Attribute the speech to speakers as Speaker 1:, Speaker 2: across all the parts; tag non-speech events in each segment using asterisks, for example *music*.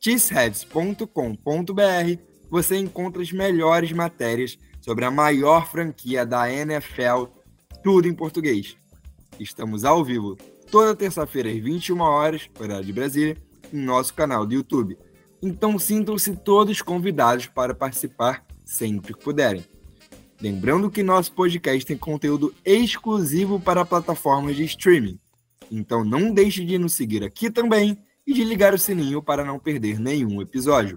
Speaker 1: cheeseheads.com.br, você encontra as melhores matérias sobre a maior franquia da NFL, tudo em português. Estamos ao vivo toda terça-feira às 21 horas, horário de Brasília, em nosso canal do YouTube. Então sintam-se todos convidados para participar sempre que puderem. Lembrando que nosso podcast tem conteúdo exclusivo para plataformas de streaming. Então não deixe de nos seguir aqui também e de ligar o sininho para não perder nenhum episódio.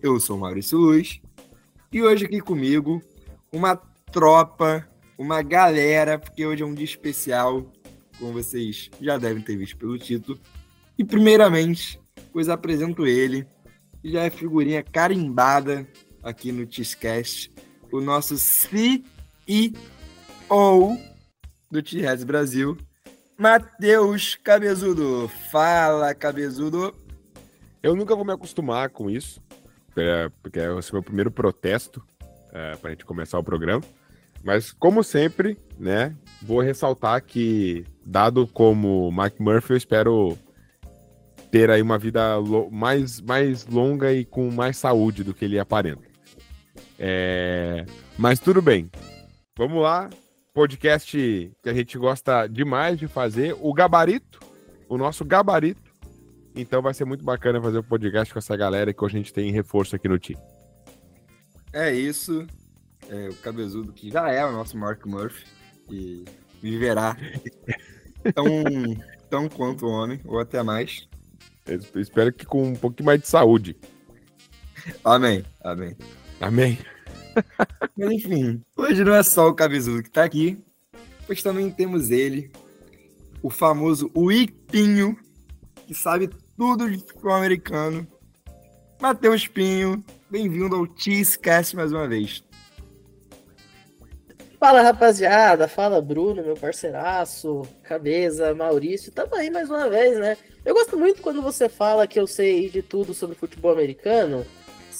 Speaker 1: Eu sou Maurício Luz e hoje aqui comigo uma tropa, uma galera, porque hoje é um dia especial, como vocês já devem ter visto pelo título. E primeiramente, pois apresento ele, que já é figurinha carimbada aqui no Tiscast, o nosso CEO do T-Res Brasil, Matheus Cabezudo. Fala, Cabezudo.
Speaker 2: Eu nunca vou me acostumar com isso, é, porque é o meu primeiro protesto é, para a gente começar o programa. Mas, como sempre, né, vou ressaltar que, dado como Mike Murphy, eu espero ter aí uma vida mais, mais longa e com mais saúde do que ele aparenta. É... Mas tudo bem. Vamos lá, podcast que a gente gosta demais de fazer, o Gabarito, o nosso Gabarito. Então vai ser muito bacana fazer o um podcast com essa galera que a gente tem reforço aqui no time.
Speaker 1: É isso. É, o Cabezudo, que já é o nosso Mark Murphy, e viverá *laughs* tão, tão quanto o homem, ou até mais.
Speaker 2: Eu espero que com um pouquinho mais de saúde.
Speaker 1: Amém, amém.
Speaker 2: Amém. *laughs*
Speaker 1: Mas enfim, hoje não é só o Cabezudo que tá aqui, pois também temos ele, o famoso Wipinho, que sabe tudo de futebol americano. Matheus Pinho, bem-vindo ao Cheesecast mais uma vez.
Speaker 3: Fala rapaziada, fala Bruno, meu parceiraço, cabeça, Maurício, tamo aí mais uma vez, né? Eu gosto muito quando você fala que eu sei de tudo sobre futebol americano,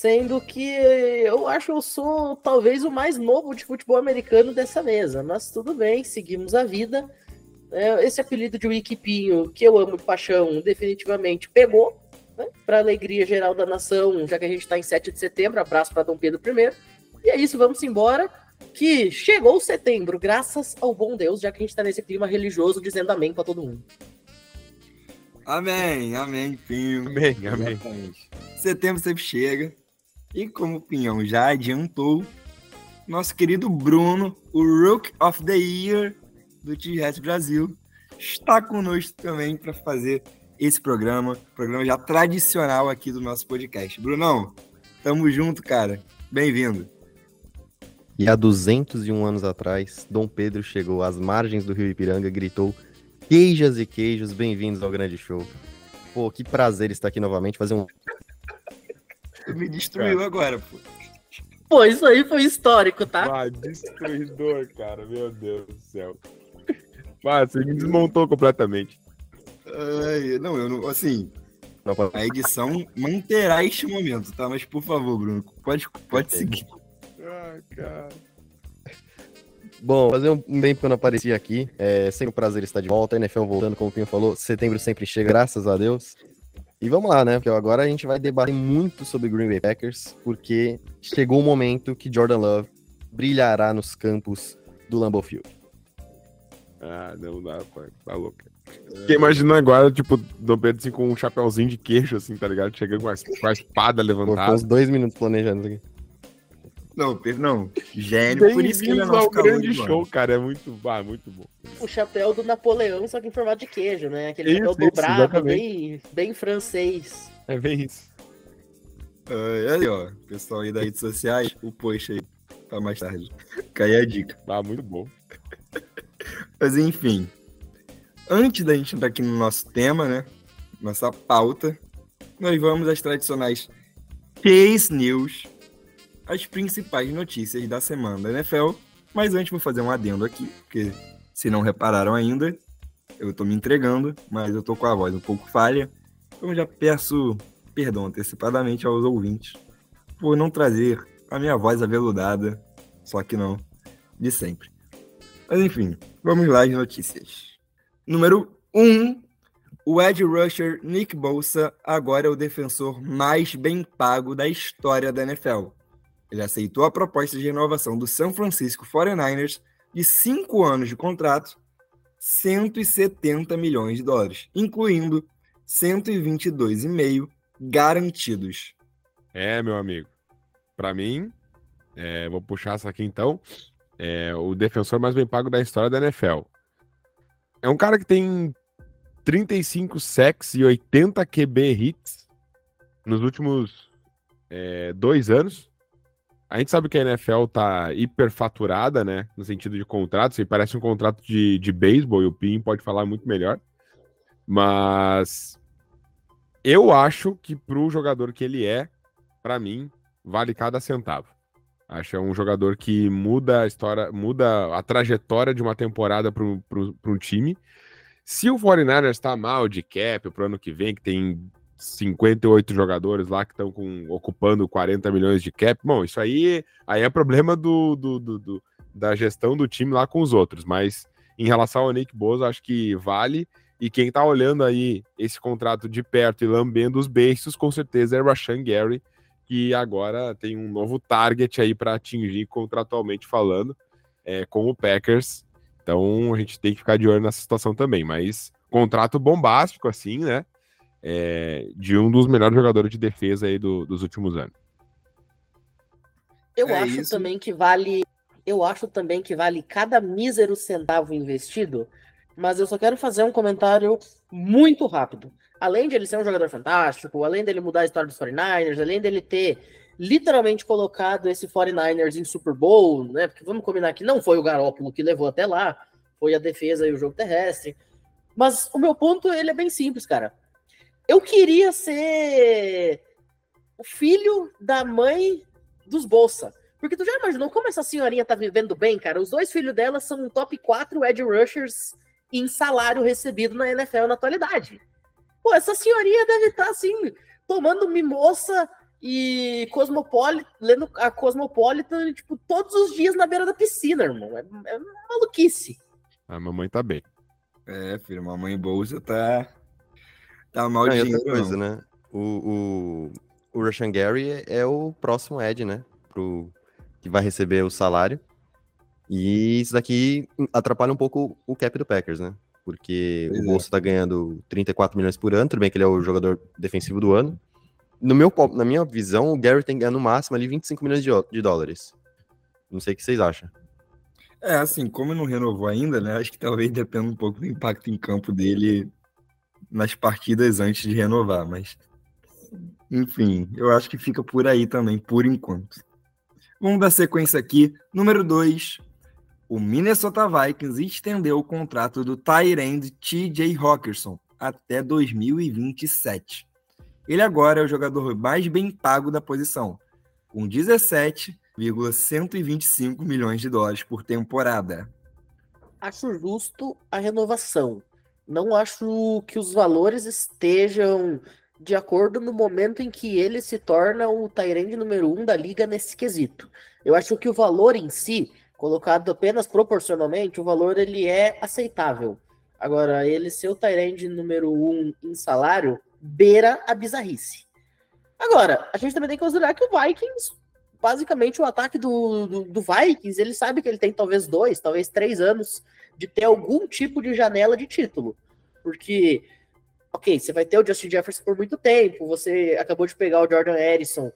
Speaker 3: Sendo que eu acho que eu sou talvez o mais novo de futebol americano dessa mesa. Mas tudo bem, seguimos a vida. É, esse apelido de Wikipinho, que eu amo de paixão, definitivamente pegou. Né? Para alegria geral da nação, já que a gente está em 7 de setembro. Abraço para Dom Pedro I. E é isso, vamos embora. Que chegou setembro, graças ao bom Deus, já que a gente está nesse clima religioso dizendo amém para todo mundo.
Speaker 1: Amém, amém, Pinho.
Speaker 2: Amém, amém.
Speaker 1: Setembro sempre chega. E como o Pinhão já adiantou, nosso querido Bruno, o Rook of the Year do T-Rex Brasil, está conosco também para fazer esse programa, programa já tradicional aqui do nosso podcast. Brunão, tamo junto, cara. Bem-vindo.
Speaker 4: E há 201 anos atrás, Dom Pedro chegou às margens do rio Ipiranga e gritou: Queijas e queijos, bem-vindos ao grande show. Pô, que prazer estar aqui novamente, fazer um *laughs*
Speaker 1: me destruiu cara. agora, pô.
Speaker 3: Pô, isso aí foi histórico, tá?
Speaker 2: Ah, destruidor, cara. Meu Deus do céu. Ah, você me desmontou completamente.
Speaker 1: Ai, não, eu não. Assim, a edição manterá este momento, tá? Mas por favor, Bruno, pode, pode seguir.
Speaker 2: Ah, cara.
Speaker 4: Bom, fazer um tempo que eu não apareci aqui. É sempre um prazer estar de volta. A NFL voltando, como o Pinho falou, setembro sempre chega, graças a Deus. E vamos lá, né? Porque agora a gente vai debater muito sobre Green Bay Packers, porque chegou o momento que Jordan Love brilhará nos campos do Lambeau Field.
Speaker 2: Ah, não dá, pai. Tá louco. Fiquei imaginando agora, tipo, Dom Pedro assim, com um chapéuzinho de queijo, assim, tá ligado? Chegando com a, com a espada levantada.
Speaker 4: Ficou uns dois minutos planejando isso aqui.
Speaker 1: Não, não. Gênio, por isso que ele é nosso
Speaker 2: grande show, cara. É muito, ah, muito bom.
Speaker 3: O chapéu do Napoleão, só que em formato de queijo, né? Aquele isso, chapéu dobrado, bem, bem francês.
Speaker 2: É bem isso.
Speaker 1: Uh, aí, ó, pessoal aí das redes sociais, o post aí, pra mais tarde. Cai a dica.
Speaker 2: Ah, muito bom. *laughs*
Speaker 1: Mas enfim, antes da gente entrar aqui no nosso tema, né? Nossa pauta, nós vamos às tradicionais Case News, as principais notícias da semana da NFL. Mas antes vou fazer um adendo aqui, porque se não repararam ainda, eu tô me entregando, mas eu tô com a voz um pouco falha. Então já peço perdão antecipadamente aos ouvintes por não trazer a minha voz aveludada, só que não, de sempre. Mas enfim, vamos lá às notícias. Número 1. Um, o Ed Rusher Nick Bolsa agora é o defensor mais bem pago da história da NFL. Ele aceitou a proposta de renovação do San Francisco 49ers de 5 anos de contrato, 170 milhões de dólares, incluindo 122,5 garantidos.
Speaker 2: É, meu amigo. Para mim, é, vou puxar essa aqui então. É o defensor mais bem pago da história da NFL. É um cara que tem 35 sacks e 80 QB hits nos últimos é, dois anos. A gente sabe que a NFL tá hiperfaturada, né? No sentido de contratos. Isso parece um contrato de, de beisebol e o Pim pode falar muito melhor. Mas eu acho que pro jogador que ele é, para mim, vale cada centavo. Acho que é um jogador que muda a história, muda a trajetória de uma temporada para um time. Se o 49ers está mal de cap pro ano que vem, que tem 58 jogadores lá que estão ocupando 40 milhões de cap, bom, isso aí, aí é problema do, do, do, do, da gestão do time lá com os outros. Mas em relação ao Nick Bosa, acho que vale. E quem está olhando aí esse contrato de perto e lambendo os beiços, com certeza é Rashan Gary, que agora tem um novo target aí para atingir contratualmente falando é, com o Packers. Então a gente tem que ficar de olho nessa situação também. Mas contrato bombástico, assim, né? É, de um dos melhores jogadores de defesa aí do, dos últimos anos.
Speaker 3: Eu é acho isso. também que vale. Eu acho também que vale cada mísero centavo investido. Mas eu só quero fazer um comentário muito rápido além de ele ser um jogador fantástico, além dele mudar a história dos 49ers, além dele ter literalmente colocado esse 49ers em Super Bowl, né? Porque vamos combinar que não foi o Garópolo que levou até lá, foi a defesa e o jogo terrestre. Mas o meu ponto, ele é bem simples, cara. Eu queria ser o filho da mãe dos Bolsa. Porque tu já imaginou como essa senhorinha tá vivendo bem, cara? Os dois filhos dela são top 4 edge rushers em salário recebido na NFL na atualidade. Pô, essa senhorinha deve estar tá, assim, tomando mimoça e Cosmopolitan, lendo a Cosmopolitan, tipo, todos os dias na beira da piscina, irmão. É, é maluquice.
Speaker 2: A mamãe tá bem.
Speaker 1: É, filho, mamãe bolsa tá. Tá mal de
Speaker 4: outra coisa, né? O, o, o Russian Gary é o próximo Ed, né? Pro, que vai receber o salário. E isso daqui atrapalha um pouco o cap do Packers, né? porque pois o Bolsa está é. ganhando 34 milhões por ano, tudo bem que ele é o jogador defensivo do ano. No meu, na minha visão, o Gary tem que ganhar no máximo ali 25 milhões de, de dólares. Não sei o que vocês acham.
Speaker 1: É, assim, como não renovou ainda, né? Acho que talvez dependa um pouco do impacto em campo dele nas partidas antes de renovar, mas enfim, eu acho que fica por aí também, por enquanto. Vamos dar sequência aqui. Número 2, o Minnesota Vikings estendeu o contrato do Tyrande TJ Hawkinson até 2027. Ele agora é o jogador mais bem pago da posição, com 17,125 milhões de dólares por temporada.
Speaker 3: Acho justo a renovação. Não acho que os valores estejam de acordo no momento em que ele se torna o Tyrande número um da liga nesse quesito. Eu acho que o valor em si colocado apenas proporcionalmente, o valor ele é aceitável. Agora, ele ser o Tyrande número um em salário, beira a bizarrice. Agora, a gente também tem que considerar que o Vikings, basicamente o ataque do, do, do Vikings, ele sabe que ele tem talvez dois, talvez três anos de ter algum tipo de janela de título. Porque, ok, você vai ter o Justin Jefferson por muito tempo, você acabou de pegar o Jordan Harrison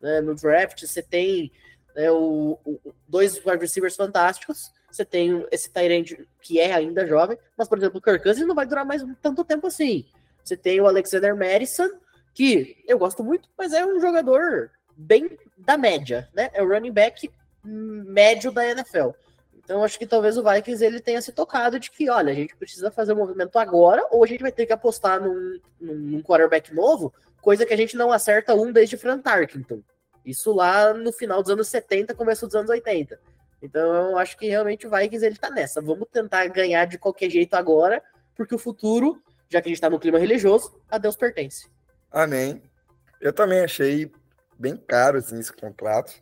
Speaker 3: né, no draft, você tem né, o, o, dois wide receivers fantásticos. Você tem esse Tyrande que é ainda jovem, mas, por exemplo, o Kirk Cousins não vai durar mais tanto tempo assim. Você tem o Alexander Madison, que eu gosto muito, mas é um jogador bem da média, né? É o running back médio da NFL. Então, acho que talvez o Vikings ele tenha se tocado de que, olha, a gente precisa fazer o um movimento agora, ou a gente vai ter que apostar num, num quarterback novo coisa que a gente não acerta um desde Frank Tarkenton. Isso lá no final dos anos 70, começo dos anos 80. Então acho que realmente o Vikings ele tá nessa. Vamos tentar ganhar de qualquer jeito agora, porque o futuro, já que a gente tá no clima religioso, a Deus pertence.
Speaker 1: Amém. Eu também achei bem caro assim, esse contrato.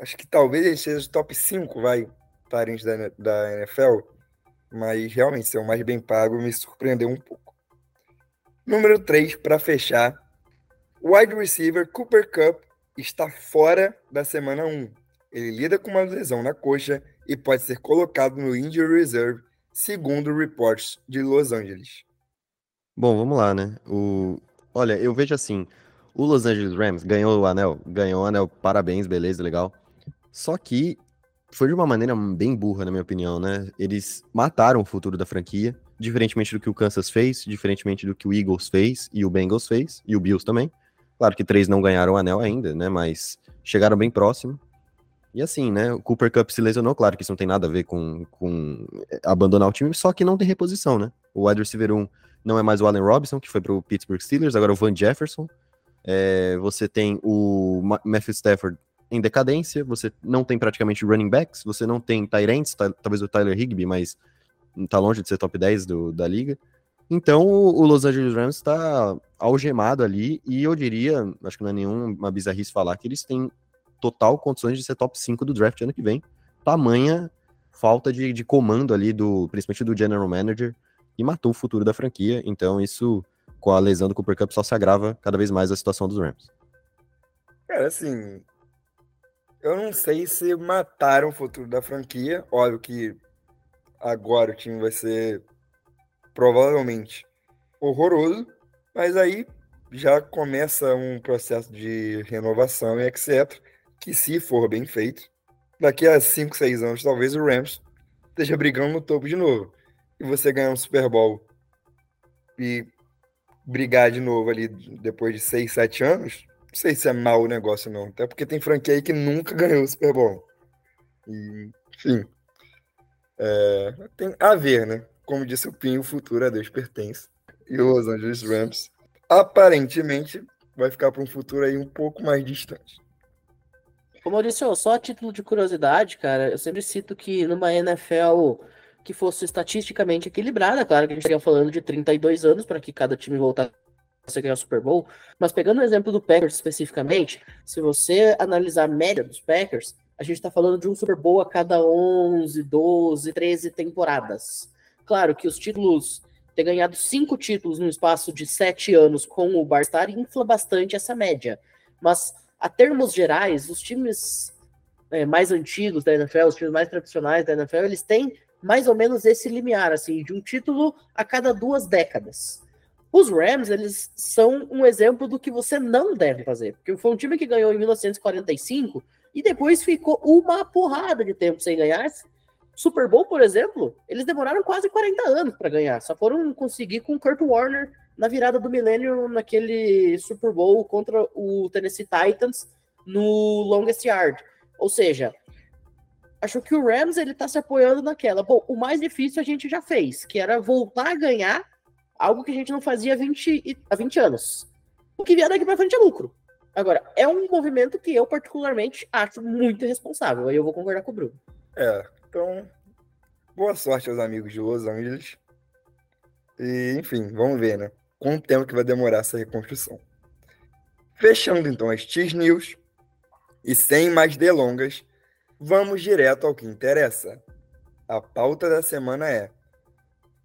Speaker 1: Acho que talvez ele seja o top 5, vai, parentes da, da NFL. Mas realmente ser o mais bem pago me surpreendeu um pouco. Número 3, para fechar. Wide receiver Cooper Cup está fora da semana 1 ele lida com uma lesão na coxa e pode ser colocado no injury reserve, segundo reports de Los Angeles.
Speaker 4: Bom, vamos lá, né? O... Olha, eu vejo assim, o Los Angeles Rams ganhou o anel, ganhou o anel, parabéns, beleza, legal. Só que foi de uma maneira bem burra, na minha opinião, né? Eles mataram o futuro da franquia, diferentemente do que o Kansas fez, diferentemente do que o Eagles fez e o Bengals fez, e o Bills também. Claro que três não ganharam o anel ainda, né? Mas chegaram bem próximo. E assim, né? O Cooper Cup se lesionou, claro que isso não tem nada a ver com, com eh, abandonar o time, só que não tem reposição, né? O wide receiver 1 não é mais o Allen Robinson, que foi pro Pittsburgh Steelers, agora é o Van Jefferson. É, você tem o Matthew Stafford em decadência, você não tem praticamente running backs, você não tem Tyrants, talvez o Tyler Higby, mas tá longe de ser top 10 do, da liga. Então o Los Angeles Rams está algemado ali, e eu diria, acho que não é nenhuma bizarrice falar, que eles têm total condições de ser top 5 do draft ano que vem. Tamanha falta de, de comando ali, do principalmente do general manager, e matou o futuro da franquia. Então, isso, com a lesão do Cooper Cup, só se agrava cada vez mais a situação dos Rams.
Speaker 1: Cara, assim, eu não sei se mataram o futuro da franquia. Óbvio que agora o time vai ser provavelmente horroroso, mas aí já começa um processo de renovação e etc que se for bem feito, daqui a 5, 6 anos, talvez o Rams esteja brigando no topo de novo. E você ganhar um Super Bowl e brigar de novo ali depois de 6, 7 anos, não sei se é mau o negócio não. Até porque tem franquia aí que nunca *laughs* ganhou o Super Bowl. E, enfim. É, tem a ver, né? Como disse o Pinho, o futuro a Deus pertence. E o Los Angeles Rams aparentemente vai ficar para um futuro aí um pouco mais distante.
Speaker 3: Ô Maurício, só a título de curiosidade, cara, eu sempre cito que numa NFL que fosse estatisticamente equilibrada, claro que a gente estaria falando de 32 anos para que cada time voltasse a ganhar o Super Bowl, mas pegando o exemplo do Packers especificamente, se você analisar a média dos Packers, a gente está falando de um Super Bowl a cada 11, 12, 13 temporadas. Claro que os títulos, ter ganhado cinco títulos no espaço de sete anos com o Barstar infla bastante essa média, mas a termos gerais, os times é, mais antigos da NFL, os times mais tradicionais da NFL, eles têm mais ou menos esse limiar, assim, de um título a cada duas décadas. Os Rams, eles são um exemplo do que você não deve fazer, porque foi um time que ganhou em 1945 e depois ficou uma porrada de tempo sem ganhar. Super Bowl, por exemplo, eles demoraram quase 40 anos para ganhar, só foram conseguir com Kurt Warner na virada do milênio naquele Super Bowl contra o Tennessee Titans no Longest Yard. Ou seja, acho que o Rams ele tá se apoiando naquela. Bom, o mais difícil a gente já fez, que era voltar a ganhar algo que a gente não fazia há 20, há 20 anos. O que vier daqui para frente é lucro. Agora, é um movimento que eu particularmente acho muito irresponsável. Aí eu vou concordar com o Bruno.
Speaker 1: É, então, boa sorte aos amigos de Los Angeles. E, enfim, vamos ver, né? quanto tempo que vai demorar essa reconstrução. Fechando então as X News, e sem mais delongas, vamos direto ao que interessa. A pauta da semana é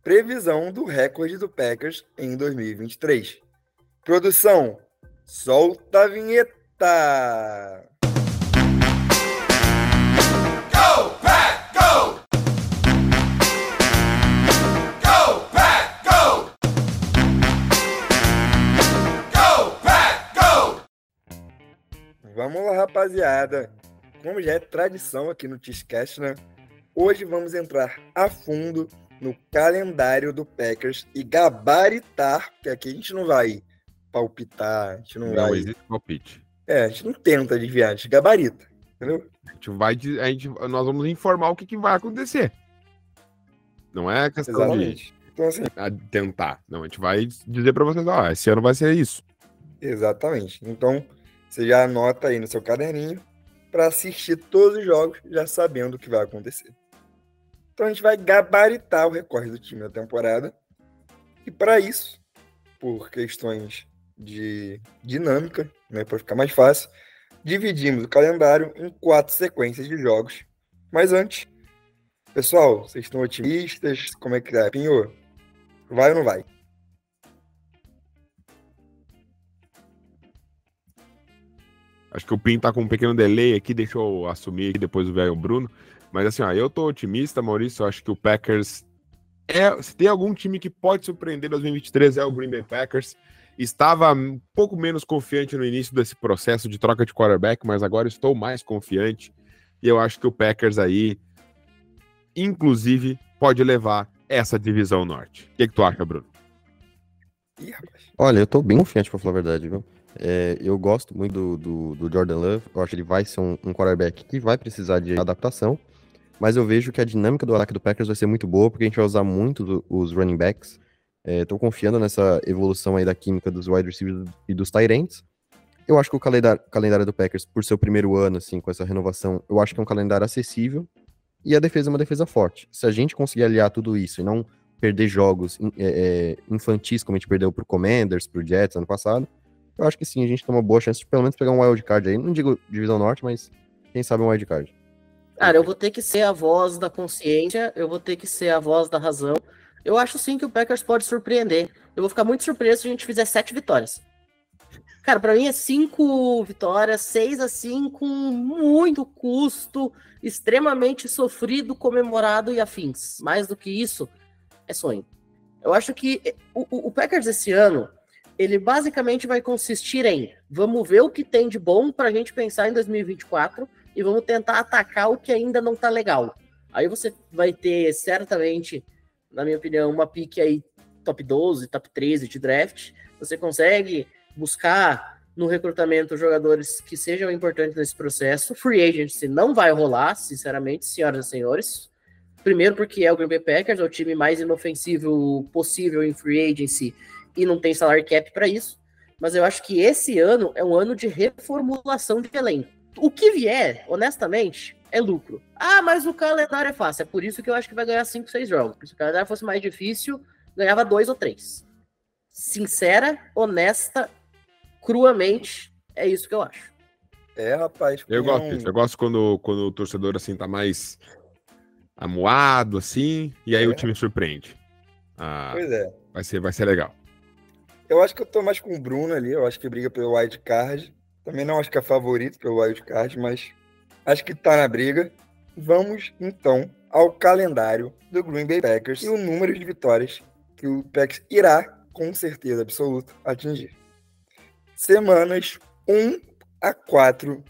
Speaker 1: previsão do recorde do Packers em 2023. Produção, solta a vinheta! Vamos lá, rapaziada. Como já é tradição aqui no Tiscast, né? Hoje vamos entrar a fundo no calendário do Packers e gabaritar, que aqui a gente não vai palpitar, a gente não, não vai. Não existe
Speaker 2: palpite.
Speaker 1: É, a gente não tenta desviar, a gente gabarita, entendeu?
Speaker 2: A gente vai, a gente, nós vamos informar o que, que vai acontecer. Não é questão Exatamente. de então, assim, tentar. Não, a gente vai dizer para vocês, ó, esse ano vai ser isso.
Speaker 1: Exatamente. Então, você já anota aí no seu caderninho para assistir todos os jogos já sabendo o que vai acontecer. Então a gente vai gabaritar o recorde do time da temporada. E para isso, por questões de dinâmica, né, para ficar mais fácil, dividimos o calendário em quatro sequências de jogos. Mas antes, pessoal, vocês estão otimistas? Como é que é? Pinho, vai ou não vai?
Speaker 2: Acho que o Pin tá com um pequeno delay aqui, deixa eu assumir aqui depois o velho Bruno. Mas assim, ó, eu tô otimista, Maurício. Eu acho que o Packers é. Se tem algum time que pode surpreender em 2023, é o Green Bay Packers. Estava um pouco menos confiante no início desse processo de troca de quarterback, mas agora estou mais confiante. E eu acho que o Packers aí, inclusive, pode levar essa divisão norte. O que, que tu acha, Bruno?
Speaker 4: Olha, eu tô bem confiante, pra falar a verdade, viu? É, eu gosto muito do, do, do, Jordan Love. Eu acho que ele vai ser um, um quarterback que vai precisar de adaptação. Mas eu vejo que a dinâmica do ataque do Packers vai ser muito boa, porque a gente vai usar muito do, os running backs. Estou é, confiando nessa evolução aí da química dos wide receivers e dos Tyrants. Eu acho que o calendário, calendário do Packers, por ser o primeiro ano, assim, com essa renovação, eu acho que é um calendário acessível. E a defesa é uma defesa forte. Se a gente conseguir aliar tudo isso e não perder jogos é, é, infantis, como a gente perdeu pro Commanders, pro Jets ano passado, eu acho que sim, a gente tem uma boa chance de pelo menos pegar um wild card aí. Não digo divisão norte, mas quem sabe um wild card.
Speaker 3: Cara, eu vou ter que ser a voz da consciência, eu vou ter que ser a voz da razão. Eu acho sim que o Packers pode surpreender. Eu vou ficar muito surpreso se a gente fizer sete vitórias. Cara, para mim é cinco vitórias, seis assim, com muito custo, extremamente sofrido, comemorado e afins. Mais do que isso, é sonho. Eu acho que o, o Packers esse ano, ele basicamente vai consistir em vamos ver o que tem de bom para a gente pensar em 2024 e vamos tentar atacar o que ainda não tá legal. Aí você vai ter certamente, na minha opinião, uma pique aí top 12, top 13 de draft. Você consegue buscar no recrutamento jogadores que sejam importantes nesse processo. Free agency não vai rolar, sinceramente, senhoras e senhores. Primeiro porque é o Green Bay Packers, é o time mais inofensivo possível em free agency e não tem salário cap para isso. Mas eu acho que esse ano é um ano de reformulação de elenco o que vier, honestamente, é lucro. Ah, mas o calendário é fácil. É por isso que eu acho que vai ganhar 5, 6 jogos. Porque se o calendário fosse mais difícil, ganhava dois ou três. Sincera, honesta, cruamente, é isso que eu acho.
Speaker 1: É, rapaz.
Speaker 2: Eu gosto disso. Eu gosto quando, quando o torcedor assim tá mais amuado, assim, e aí é. o time surpreende. Ah, pois é. Vai ser, vai ser legal.
Speaker 1: Eu acho que eu tô mais com o Bruno ali. Eu acho que briga pelo wild card. Também não acho que é favorito pelo wildcard, mas acho que está na briga. Vamos, então, ao calendário do Green Bay Packers e o número de vitórias que o Packers irá, com certeza absoluta, atingir. Semanas 1 a 4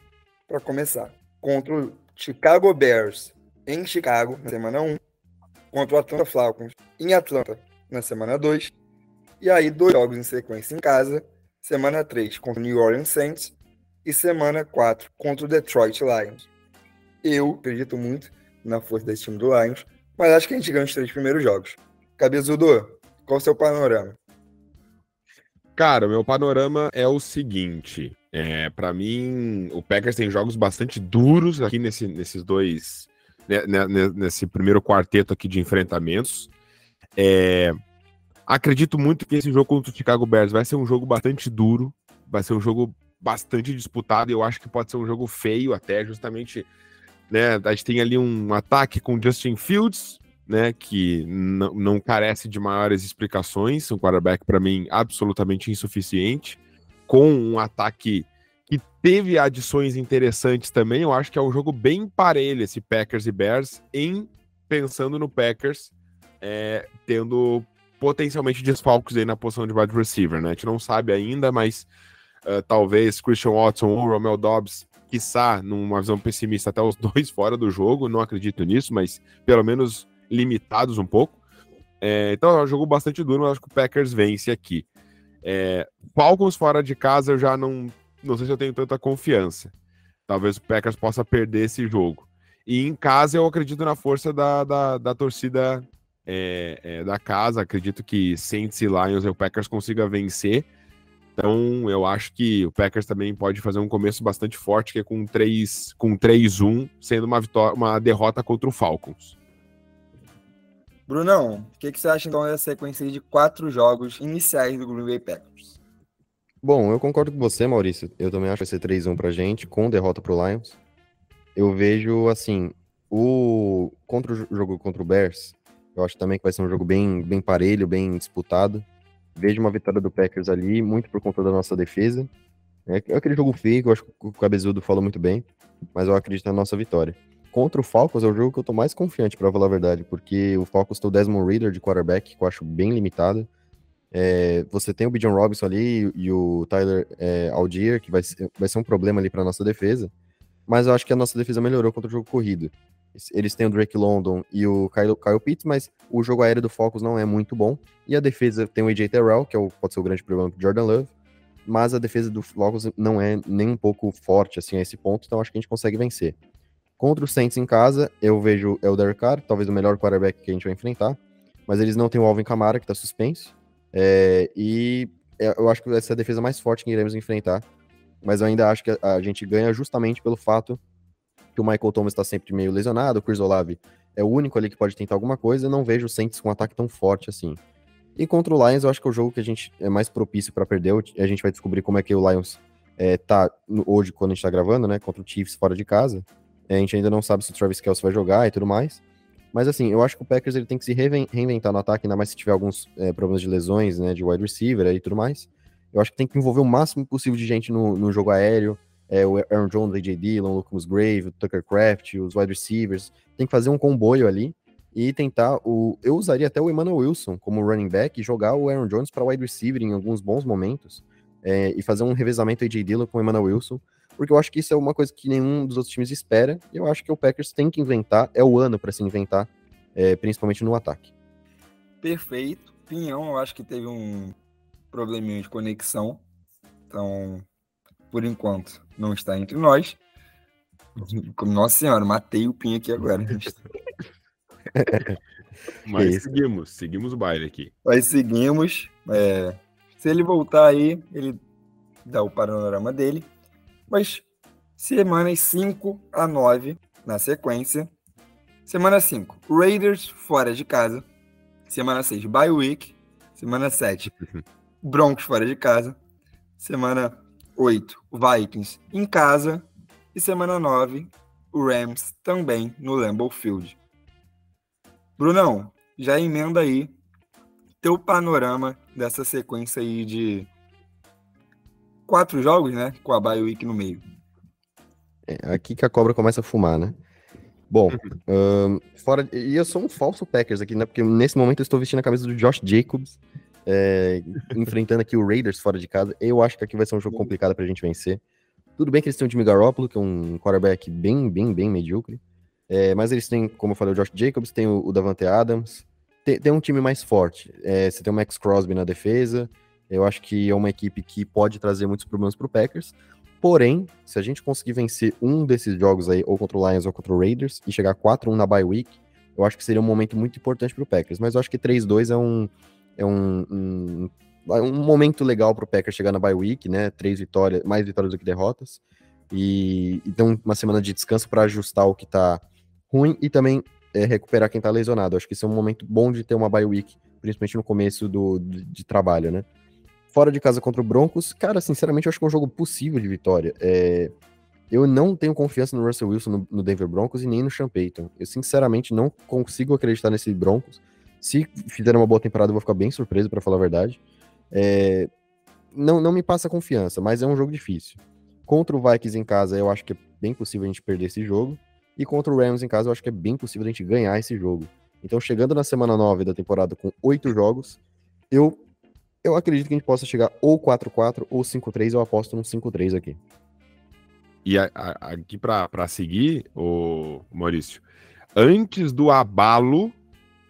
Speaker 1: para começar. Contra o Chicago Bears em Chicago, na semana 1. Contra o Atlanta Falcons em Atlanta, na semana 2. E aí, dois jogos em sequência em casa. Semana 3 contra o New Orleans Saints e semana 4 contra o Detroit Lions. Eu acredito muito na força desse time do Lions, mas acho que a gente ganha os três primeiros jogos. Cabezudo, qual o seu panorama?
Speaker 2: Cara, meu panorama é o seguinte. É, para mim, o Packers tem jogos bastante duros aqui nesse, nesses dois. Né, né, né, nesse primeiro quarteto aqui de enfrentamentos. É, acredito muito que esse jogo contra o Chicago Bears vai ser um jogo bastante duro. Vai ser um jogo bastante disputado eu acho que pode ser um jogo feio até, justamente, né, a gente tem ali um ataque com Justin Fields, né, que não carece de maiores explicações, um quarterback para mim absolutamente insuficiente, com um ataque que teve adições interessantes também, eu acho que é um jogo bem parelho esse Packers e Bears, em pensando no Packers é, tendo potencialmente desfalques aí na posição de wide receiver, né? A gente não sabe ainda, mas uh, talvez Christian Watson ou Romel Dobbs, quiçá, numa visão pessimista, até os *laughs* dois fora do jogo, não acredito nisso, mas pelo menos limitados um pouco. É, então é um jogo bastante duro, mas acho que o Packers vence aqui. É, Falcons fora de casa eu já não, não sei se eu tenho tanta confiança. Talvez o Packers possa perder esse jogo. E em casa eu acredito na força da, da, da torcida é, é, da casa. Acredito que Saints e Lions e o Packers consiga vencer. Então, eu acho que o Packers também pode fazer um começo bastante forte, que é com 3 com 3-1, sendo uma vitória, uma derrota contra o Falcons.
Speaker 1: Brunão, o que, que, você acha então da sequência de quatro jogos iniciais do Green Bay Packers?
Speaker 4: Bom, eu concordo com você, Maurício. Eu também acho que vai ser 3-1 pra gente, com derrota pro Lions. Eu vejo, assim, o contra o jogo contra o Bears, eu acho também que vai ser um jogo bem, bem parelho, bem disputado. Vejo uma vitória do Packers ali, muito por conta da nossa defesa. É, é aquele jogo feio, eu acho que o Cabezudo falou muito bem, mas eu acredito na nossa vitória. Contra o Falcons é o jogo que eu tô mais confiante, para falar a verdade, porque o Falcons tem o Desmond Reader de quarterback, que eu acho bem limitado. É, você tem o Bijan Robinson ali e o Tyler é, Algier, que vai ser, vai ser um problema ali para nossa defesa. Mas eu acho que a nossa defesa melhorou contra o jogo corrido. Eles têm o Drake London e o Kyle, Kyle Pitts, mas o jogo aéreo do Falcons não é muito bom. E a defesa tem o AJ Terrell, que é o, pode ser o grande problema do Jordan Love. Mas a defesa do Falcons não é nem um pouco forte assim a esse ponto, então acho que a gente consegue vencer. Contra o Saints em casa, eu vejo é o Derek Carr, talvez o melhor quarterback que a gente vai enfrentar. Mas eles não têm o Alvin Kamara, que tá suspenso. É, e é, eu acho que vai ser a defesa mais forte que iremos enfrentar. Mas eu ainda acho que a gente ganha justamente pelo fato que o Michael Thomas está sempre meio lesionado, o Chris Olave é o único ali que pode tentar alguma coisa, eu não vejo o Saints com um ataque tão forte assim. E contra o Lions, eu acho que é o jogo que a gente é mais propício para perder, a gente vai descobrir como é que o Lions é, tá hoje, quando a gente tá gravando, né, contra o Chiefs fora de casa. É, a gente ainda não sabe se o Travis Kelce vai jogar e tudo mais. Mas assim, eu acho que o Packers ele tem que se reinventar no ataque, ainda mais se tiver alguns é, problemas de lesões, né, de wide receiver e tudo mais. Eu acho que tem que envolver o máximo possível de gente no, no jogo aéreo, é, o Aaron Jones, AJ Dillon, o Lucas Grave, o Tucker Craft, os wide receivers. Tem que fazer um comboio ali e tentar o. Eu usaria até o Emmanuel Wilson como running back e jogar o Aaron Jones para wide receiver em alguns bons momentos é, e fazer um revezamento AJ Dillon com o Emmanuel Wilson, porque eu acho que isso é uma coisa que nenhum dos outros times espera e eu acho que o Packers tem que inventar, é o ano para se inventar, é, principalmente no ataque.
Speaker 1: Perfeito. Pinhão, eu acho que teve um probleminha de conexão, então por enquanto, não está entre nós. *laughs* Nossa senhora, matei o Pinho aqui agora. *laughs*
Speaker 2: Mas seguimos, seguimos o baile aqui.
Speaker 1: Mas seguimos. É, se ele voltar aí, ele dá o panorama dele. Mas semanas 5 a 9 na sequência. Semana 5, Raiders fora de casa. Semana 6, bye week. Semana 7, *laughs* Broncos fora de casa. Semana 8, Vikings em casa. E semana 9, o Rams também no Lambeau Field. Brunão, já emenda aí teu panorama dessa sequência aí de quatro jogos, né? Com a bye week no meio.
Speaker 4: É aqui que a cobra começa a fumar, né? Bom, um, fora. E eu sou um falso Packers aqui, né? Porque nesse momento eu estou vestindo a camisa do Josh Jacobs é, enfrentando aqui o Raiders fora de casa. Eu acho que aqui vai ser um jogo complicado pra gente vencer. Tudo bem que eles têm o Jimmy Garoppolo, que é um quarterback bem, bem, bem medíocre. É, mas eles têm, como eu falei, o Josh Jacobs, tem o, o Davante Adams. Tem, tem, um time mais forte. É, você tem o Max Crosby na defesa. Eu acho que é uma equipe que pode trazer muitos problemas pro Packers. Porém, se a gente conseguir vencer um desses jogos aí, ou contra o Lions ou contra o Raiders, e chegar 4-1 na bye week, eu acho que seria um momento muito importante pro Packers. Mas eu acho que 3-2 é um, é um, um, um momento legal para o Packers chegar na bye week, né? Três vitórias, mais vitórias do que derrotas. E então uma semana de descanso para ajustar o que está ruim e também é, recuperar quem está lesionado. Acho que isso é um momento bom de ter uma bye week, principalmente no começo do, de, de trabalho, né? Fora de casa contra o Broncos, cara, sinceramente, eu acho que é um jogo possível de vitória. É, eu não tenho confiança no Russell Wilson no, no Denver Broncos e nem no Sean Payton. Eu sinceramente não consigo acreditar nesse Broncos. Se fizer uma boa temporada, eu vou ficar bem surpreso, para falar a verdade. É, não, não me passa confiança, mas é um jogo difícil. Contra o Vikings em casa, eu acho que é bem possível a gente perder esse jogo. E contra o Rams em casa, eu acho que é bem possível a gente ganhar esse jogo. Então, chegando na semana 9 da temporada com oito jogos, eu, eu acredito que a gente possa chegar ou 4-4 ou 5-3. Eu aposto no 5-3 aqui.
Speaker 2: E a, a, aqui para seguir, o Maurício, antes do abalo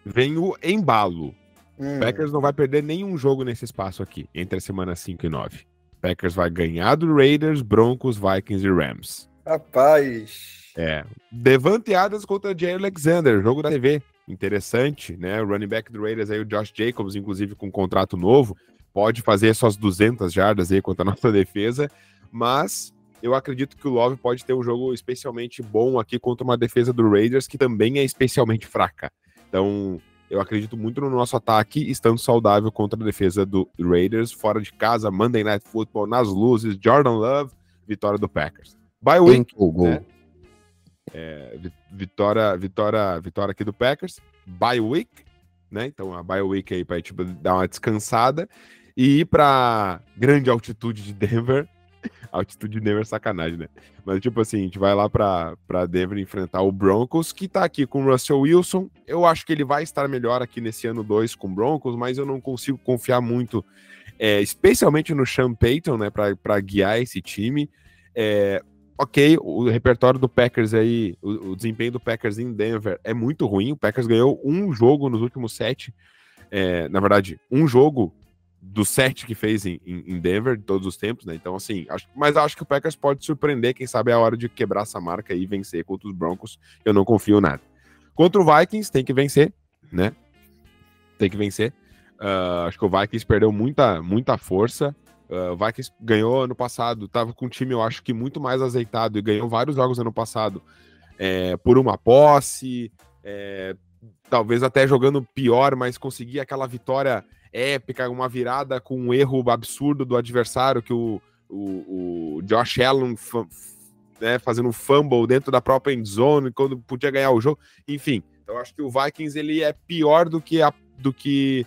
Speaker 2: vem o embalo. Hum. Packers não vai perder nenhum jogo nesse espaço aqui, entre a semana 5 e 9. Packers vai ganhar do Raiders, Broncos, Vikings e Rams.
Speaker 1: Rapaz.
Speaker 2: É. Devante Adams contra Jay Alexander, jogo da TV. Interessante, né? O running back do Raiders aí, o Josh Jacobs, inclusive com um contrato novo. pode fazer suas 200 jardas aí contra a nossa *laughs* defesa, mas eu acredito que o Love pode ter um jogo especialmente bom aqui contra uma defesa do Raiders que também é especialmente fraca. Então, eu acredito muito no nosso ataque, estando saudável contra a defesa do Raiders, fora de casa, Monday Night Football, nas luzes, Jordan Love, vitória do Packers. By week, né? é, vitória, vitória, vitória aqui do Packers. By week, né? Então a bye week aí para tipo, dar uma descansada e ir para grande altitude de Denver. Altitude de Denver é sacanagem, né? Mas tipo assim, a gente vai lá para Denver enfrentar o Broncos, que tá aqui com o Russell Wilson. Eu acho que ele vai estar melhor aqui nesse ano 2 com o Broncos, mas eu não consigo confiar muito, é, especialmente no Sean Payton, né, para guiar esse time. É, ok, o repertório do Packers aí, o, o, desempenho do Packers em Denver é muito ruim. O Packers ganhou um jogo nos últimos sete. É, na verdade, um jogo dos sete que fez em, em, Denver de todos os tempos, né? Então, assim, acho, mas acho que o Packers pode surpreender. Quem sabe é a hora de quebrar essa marca e vencer contra os Broncos. Eu não confio nada. Contra o Vikings, tem que vencer, né? Tem que vencer. Uh, acho que o Vikings perdeu muita, muita força. Uh, o Vikings ganhou ano passado, estava com um time, eu acho que muito mais azeitado e ganhou vários jogos ano passado é, por uma posse, é, talvez até jogando pior, mas conseguia aquela vitória épica, uma virada com um erro absurdo do adversário, que o, o, o Josh Allen né, fazendo um fumble dentro da própria endzone, quando podia ganhar o jogo, enfim. Então acho que o Vikings ele é pior do que, a, do que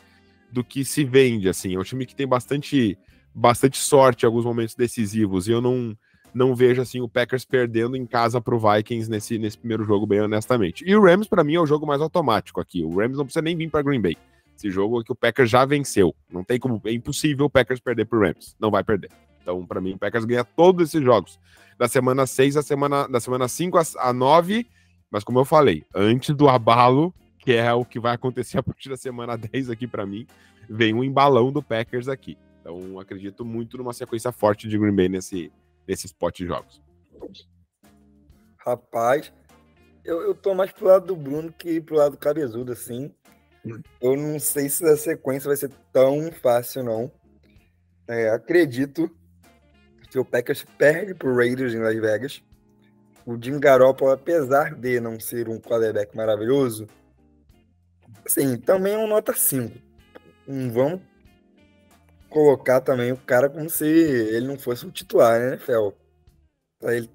Speaker 2: do que se vende, assim. É um time que tem bastante bastante sorte em alguns momentos decisivos. E eu não, não vejo assim o Packers perdendo em casa para o Vikings nesse, nesse primeiro jogo, bem honestamente. E o Rams, para mim, é o jogo mais automático aqui. O Rams não precisa nem vir para Green Bay. Esse jogo é que o Packers já venceu. Não tem como. É impossível o Packers perder para o Rams. Não vai perder. Então, para mim, o Packers ganha todos esses jogos. Da semana 6 à semana, da semana 5 a 9. Mas como eu falei, antes do abalo, que é o que vai acontecer a partir da semana *laughs* 10 aqui para mim, vem um embalão do Packers aqui. Então, acredito muito numa sequência forte de Green Bay nesse, nesse spot de jogos.
Speaker 1: Rapaz, eu, eu tô mais pro lado do Bruno que pro lado do Cabezudo, assim. Eu não sei se a sequência vai ser tão fácil, não. É, acredito que o Packers perde pro Raiders em Las Vegas. O Jim Garoppolo, apesar de não ser um quarterback maravilhoso, assim, também é um nota 5. Não vamos colocar também o cara como se ele não fosse o titular, né, Fel? Ele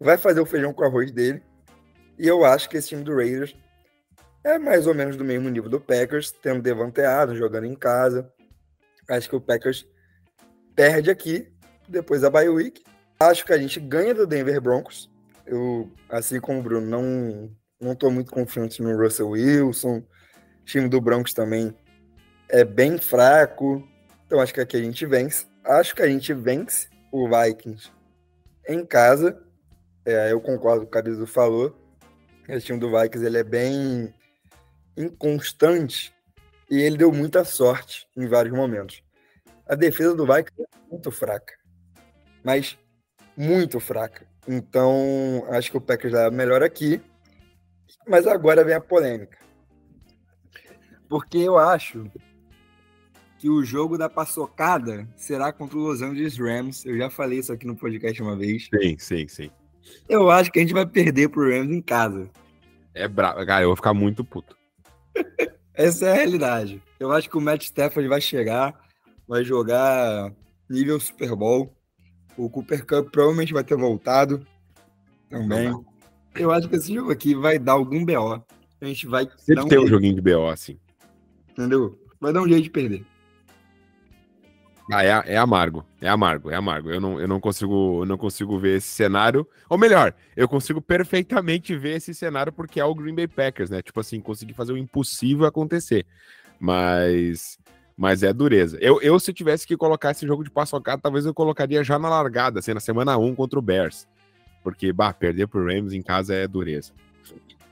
Speaker 1: vai fazer o feijão com arroz dele. E eu acho que esse time do Raiders é mais ou menos do mesmo nível do Packers, tendo Devanteado, jogando em casa. Acho que o Packers perde aqui, depois da bye week. Acho que a gente ganha do Denver Broncos. Eu, assim como o Bruno, não, não tô muito confiante no Russell Wilson. O time do Broncos também é bem fraco. Então acho que aqui a gente vence. Acho que a gente vence o Vikings em casa. É, eu concordo com o que o Cabezo falou. Esse time do Vikings ele é bem inconstante e ele deu muita sorte em vários momentos. A defesa do Vikings é muito fraca, mas muito fraca. Então acho que o Packers é melhor aqui. Mas agora vem a polêmica. Porque eu acho que o jogo da paçocada será contra o Los Angeles Rams. Eu já falei isso aqui no podcast uma vez.
Speaker 2: Sim, sim, sim.
Speaker 1: Eu acho que a gente vai perder pro Rams em casa.
Speaker 2: É bravo. Cara, eu vou ficar muito puto.
Speaker 1: Essa é a realidade. Eu acho que o Matt Stafford vai chegar, vai jogar nível Super Bowl. O Cooper Cup provavelmente vai ter voltado também. Eu acho que esse jogo aqui vai dar algum BO. A gente vai.
Speaker 2: Sempre um tem um joguinho de BO assim.
Speaker 1: Entendeu? Vai dar um jeito de perder.
Speaker 2: Ah, é, é, amargo, é amargo, é amargo. Eu não, eu não consigo, eu não consigo ver esse cenário. Ou melhor, eu consigo perfeitamente ver esse cenário porque é o Green Bay Packers, né? Tipo assim, conseguir fazer o impossível acontecer. Mas, mas é dureza. Eu, eu se tivesse que colocar esse jogo de paçocada, talvez eu colocaria já na largada, assim, na semana 1 contra o Bears. Porque, bah, perder pro Rams em casa é dureza.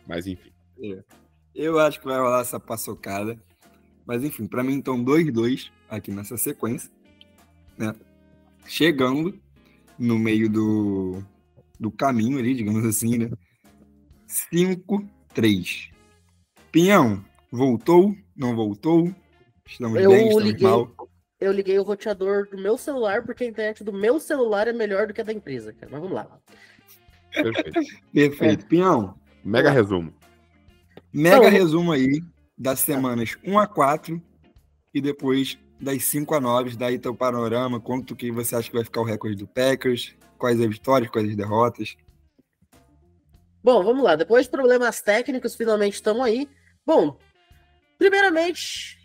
Speaker 2: Mas enfim. É.
Speaker 1: Eu acho que vai rolar essa paçocada. Mas enfim, para mim então 2-2 aqui nessa sequência né? Chegando no meio do, do caminho ali, digamos assim, né? 5, 3. Pinhão, voltou? Não voltou? Estamos
Speaker 3: eu
Speaker 1: bem, estamos
Speaker 3: liguei,
Speaker 1: mal.
Speaker 3: eu liguei o roteador do meu celular, porque a internet do meu celular é melhor do que a da empresa, cara. Mas vamos lá.
Speaker 2: Perfeito. *laughs*
Speaker 1: Perfeito. Pinhão,
Speaker 2: Mega resumo.
Speaker 1: mega
Speaker 3: Então,
Speaker 1: resumo aí das semanas 1 a 4 e depois das 5 a 9, daí teu panorama, quanto que você acha que vai ficar o recorde do Packers, quais as vitórias, quais as derrotas.
Speaker 3: Bom, vamos lá. Depois de problemas técnicos, finalmente estamos aí. Bom, primeiramente,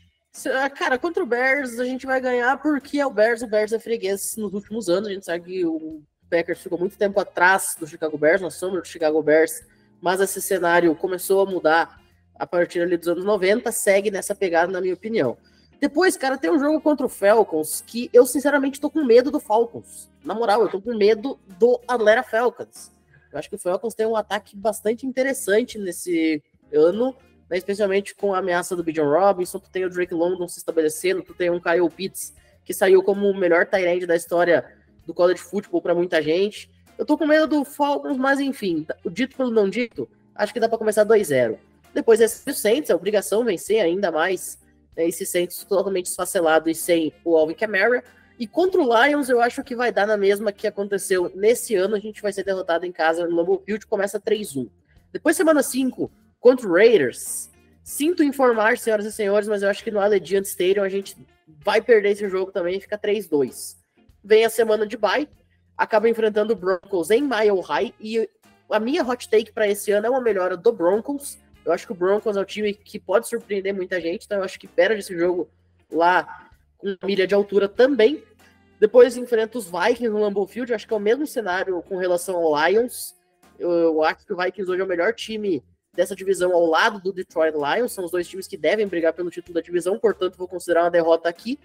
Speaker 3: ah, cara, contra o Bears a gente vai ganhar porque é o Bears. O Bears é freguês nos últimos anos. A gente sabe que o Packers ficou muito tempo atrás do Chicago Bears, nós somos do Chicago Bears, mas esse cenário começou a mudar a partir ali dos anos 90, segue nessa pegada, na minha opinião. Depois, cara, tem um jogo contra o Falcons que eu, sinceramente, tô com medo do Falcons. Na moral, eu tô com medo do Atlanta Falcons. Eu acho que o Falcons tem um ataque bastante interessante nesse ano, né, especialmente com a ameaça do Bijan Robinson. Tu tem o Drake London se estabelecendo, tu tem um Kyle Pitts que saiu como o melhor tight da história do college football para muita gente. Eu tô com medo do Falcons, mas enfim, o dito pelo não dito, acho que dá para começar 2-0. Depois esse Saints, é obrigação vencer ainda mais né, esse Saints totalmente esfacelado e sem o Alvin Kamara. E contra o Lions, eu acho que vai dar na mesma que aconteceu nesse ano. A gente vai ser derrotado em casa no Lambeau Field, começa 3-1. Depois, semana 5, contra o Raiders. Sinto informar, senhoras e senhores, mas eu acho que no Allegiant Stadium a gente vai perder esse jogo também, fica 3-2. Vem a semana de bye, acaba enfrentando o Broncos em Mile High, e a minha hot take para esse ano é uma melhora do Broncos. Eu acho que o Broncos é um time que pode surpreender muita gente, então eu acho que perde esse jogo lá com milha de altura também. Depois enfrenta os Vikings no Lambeau Field, eu acho que é o mesmo cenário com relação ao Lions. Eu, eu acho que o Vikings hoje é o melhor time dessa divisão ao lado do Detroit Lions, são os dois times que devem brigar pelo título da divisão, portanto vou considerar uma derrota aqui.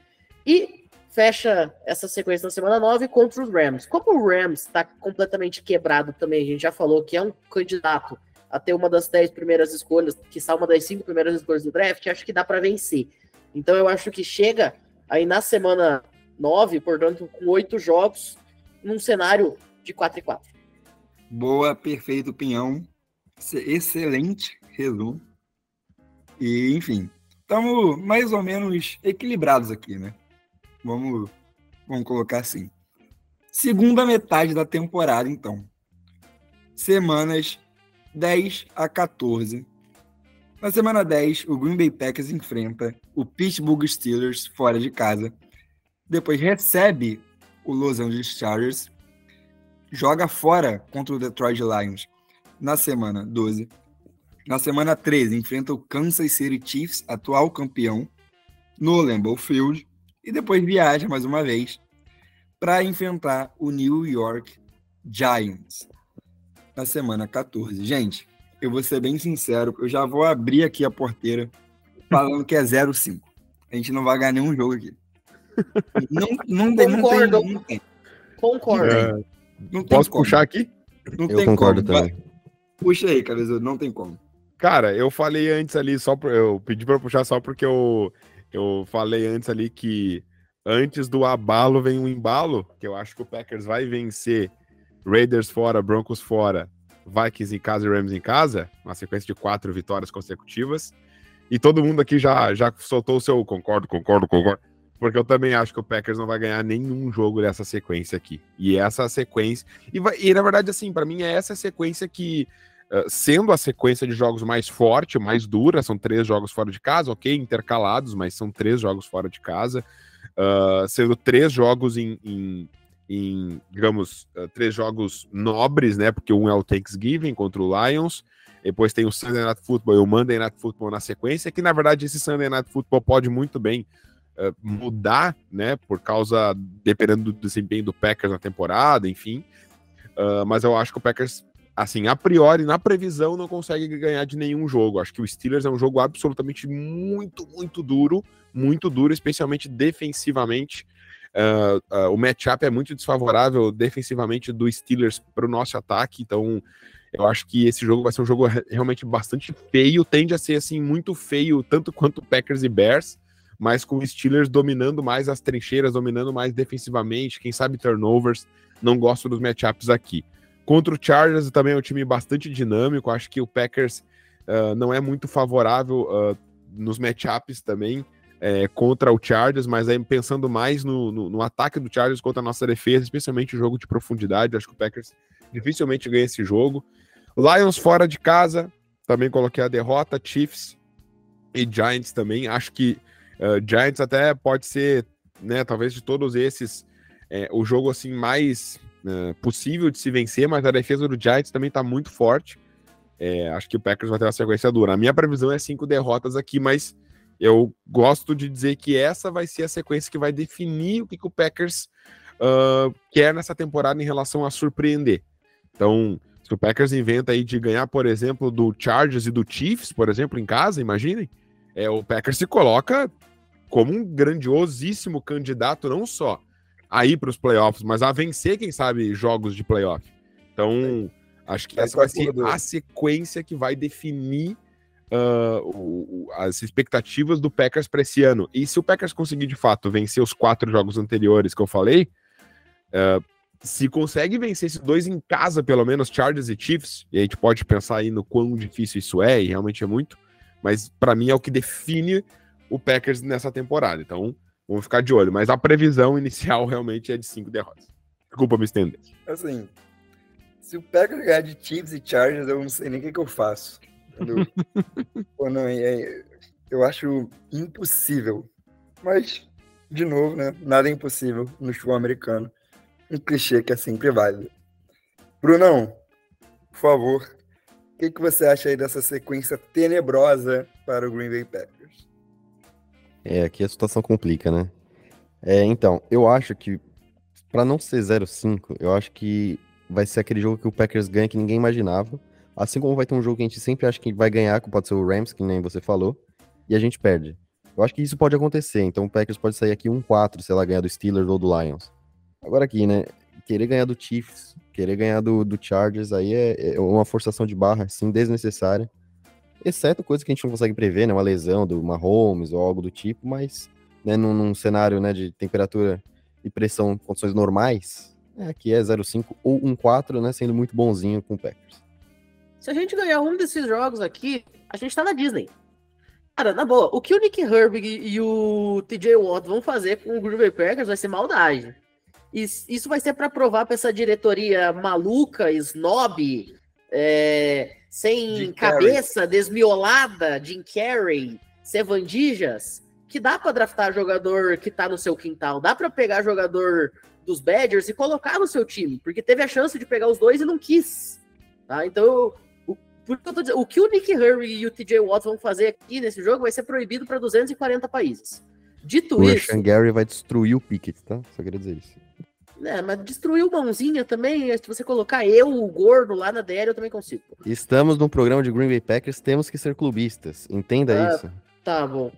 Speaker 3: E fecha essa sequência na semana 9 contra os Rams. Como o Rams está completamente quebrado também, a gente já falou que é um candidato a ter uma das 10 primeiras escolhas, que está uma das 5 primeiras escolhas do draft, acho que dá para vencer. Então eu acho que chega aí na semana 9, portanto, com oito jogos, num cenário de 4 e 4.
Speaker 1: Boa, perfeito, Pinhão. Ex- Excelente resumo. E, enfim, estamos mais ou menos equilibrados aqui, né? Vamos, vamos colocar assim. Segunda metade da temporada, então. Semanas 10 a 14. Na semana 10, o Green Bay Packers enfrenta o Pittsburgh Steelers fora de casa. Depois recebe o Los Angeles Chargers joga fora contra o Detroit Lions na semana 12. Na semana 13, enfrenta o Kansas City Chiefs, atual campeão, no Lambeau Field. E depois viaja mais uma vez para enfrentar o New York Giants na semana 14. Gente, eu vou ser bem sincero, eu já vou abrir aqui a porteira falando que é 0-5. A gente não vai ganhar nenhum jogo aqui. *laughs* Não, não, tem- não,
Speaker 3: Concordo.
Speaker 1: tem, não tem.
Speaker 3: Concordo.
Speaker 2: É,
Speaker 1: Não tem
Speaker 2: posso
Speaker 1: como.
Speaker 2: puxar aqui?
Speaker 1: Não
Speaker 4: Eu
Speaker 1: tem
Speaker 4: concordo
Speaker 1: como.
Speaker 4: Também.
Speaker 1: Puxa aí, cabeça, não tem como.
Speaker 2: Cara, eu falei antes ali, só por, eu pedi pra puxar só porque eu, eu falei antes ali que antes do abalo vem o embalo, que eu acho que o Packers vai vencer Raiders fora, Broncos fora, Vikings em casa e Rams em casa, uma sequência de quatro vitórias consecutivas. E todo mundo aqui já, já soltou o seu concordo, concordo, concordo. Porque eu também acho que o Packers não vai ganhar nenhum jogo dessa sequência aqui. E essa sequência. E, vai- e na verdade, assim, para mim é essa sequência que Uh, sendo a sequência de jogos mais forte, mais dura, são três jogos fora de casa, ok, intercalados, mas são três jogos fora de casa, uh, sendo três jogos em, em, em, digamos, uh, três jogos nobres, né, porque um é o Thanksgiving contra o Lions, depois tem o Sunday Night Football e o Monday Night Football na sequência, que na verdade esse Sunday Night Football pode muito bem uh, mudar, né, por causa, dependendo do desempenho do Packers na temporada, enfim, Uh, mas eu acho que o Packers assim, a priori, na previsão, não consegue ganhar de nenhum jogo. Acho que o Steelers é um jogo absolutamente muito, muito duro, muito duro, especialmente defensivamente. Uh, uh, o matchup é muito desfavorável defensivamente do Steelers para o nosso ataque, então eu acho que esse jogo vai ser um jogo re- realmente bastante feio, tende a ser assim muito feio, tanto quanto Packers e Bears, mas com o Steelers dominando mais as trincheiras, dominando mais defensivamente, quem sabe turnovers. Não gosto dos matchups aqui. Contra o Chargers também é um time bastante dinâmico. Acho que o Packers uh, não é muito favorável uh, nos matchups também. É, contra o Chargers, mas aí pensando mais no, no, no, ataque do Chargers contra a nossa defesa, especialmente o jogo de profundidade. Acho que o Packers dificilmente ganha esse jogo. Lions fora de casa, também coloquei a derrota. Chiefs e Giants também. Acho que uh, Giants até pode ser, né, talvez de todos esses, é, o jogo assim mais uh, possível de se vencer, mas a defesa do Giants também está muito forte. É, acho que o Packers vai ter uma sequência dura. A minha previsão é cinco derrotas aqui, mas eu gosto de dizer que essa vai ser a sequência que vai definir o que, que o Packers uh, quer nessa temporada em relação a surpreender. Então, se o Packers inventa aí de ganhar, por exemplo, do Chargers e do Chiefs, por exemplo, em casa, imaginem, é, o Packers se coloca como um grandiosíssimo candidato, não só a ir para os playoffs, mas a vencer, quem sabe, jogos de playoff. Então, acho que é essa vai ser a sequência que vai definir uh, as expectativas do Packers para esse ano. E se o Packers conseguir de fato vencer os quatro jogos anteriores que eu falei, uh, se consegue vencer esses dois em casa, pelo menos, Chargers e Chiefs, e a gente pode pensar aí no quão difícil isso é, e realmente é muito, mas para mim é o que define o Packers nessa temporada. Então, vamos ficar de olho. Mas a previsão *laughs* inicial realmente é de cinco derrotas. Desculpa me estender.
Speaker 1: Assim, se o Packers ganhar de Chiefs e Chargers, eu não sei nem o que, que eu faço. *laughs* Pô, não, é, eu acho impossível. Mas, de novo, né? Nada é impossível no futebol americano. Um clichê que é sempre válido. Brunão, por favor, o que, que você acha aí dessa sequência tenebrosa para o Green Bay Packers?
Speaker 4: É, aqui a situação complica, né? É, então, eu acho que para não ser 0-5, eu acho que vai ser aquele jogo que o Packers ganha que ninguém imaginava Assim como vai ter um jogo que a gente sempre acha que vai ganhar, que pode ser o Rams, que nem você falou, e a gente perde. Eu acho que isso pode acontecer, então o Packers pode sair aqui 1-4, se ela ganhar do Steelers ou do Lions. Agora aqui, né, querer ganhar do Chiefs, querer ganhar do, do Chargers, aí é, é uma forçação de barra, assim, desnecessária. Exceto coisa que a gente não consegue prever, né, uma lesão do Mahomes ou algo do tipo, mas, né, num, num cenário, né, de temperatura e pressão, condições normais, é, aqui é 0-5 ou 1-4, né, sendo muito bonzinho com o Packers.
Speaker 3: Se a gente ganhar um desses jogos aqui, a gente tá na Disney. Cara, na boa, o que o Nick Herbig e o TJ Watt vão fazer com o Green Bay Packers vai ser maldade. Isso vai ser para provar para essa diretoria maluca, snob, é, sem Jim cabeça, Carrey. desmiolada, Jim Carrey, Sevandijas, que dá para draftar jogador que tá no seu quintal, dá para pegar jogador dos Badgers e colocar no seu time, porque teve a chance de pegar os dois e não quis. Tá? Então, por que eu tô dizendo, o que o Nick Hurry e o TJ Watt vão fazer aqui nesse jogo vai ser proibido para 240 países. Dito
Speaker 4: o
Speaker 3: isso.
Speaker 4: O Gary vai destruir o Pickett, tá? Só queria dizer isso.
Speaker 3: É, mas destruir o mãozinha também, se você colocar eu, o gordo, lá na DL, eu também consigo.
Speaker 4: Estamos num programa de Green Bay Packers, temos que ser clubistas. Entenda ah, isso.
Speaker 3: Tá bom.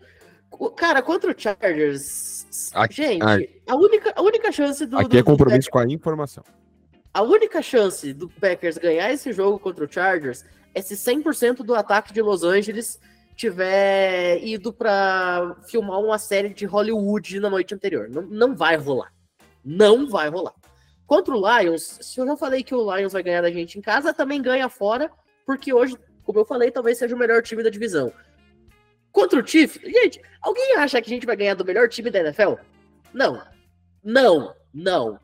Speaker 3: Cara, contra o Chargers. Aqui, gente, a, única, a única chance do.
Speaker 2: Aqui
Speaker 3: do,
Speaker 2: é compromisso do... com a informação.
Speaker 3: A única chance do Packers ganhar esse jogo contra o Chargers é se 100% do ataque de Los Angeles tiver ido para filmar uma série de Hollywood na noite anterior. Não, não vai rolar. Não vai rolar. Contra o Lions, se eu já falei que o Lions vai ganhar da gente em casa, também ganha fora, porque hoje, como eu falei, talvez seja o melhor time da divisão. Contra o Chiefs, gente, alguém acha que a gente vai ganhar do melhor time da NFL? Não. Não. Não.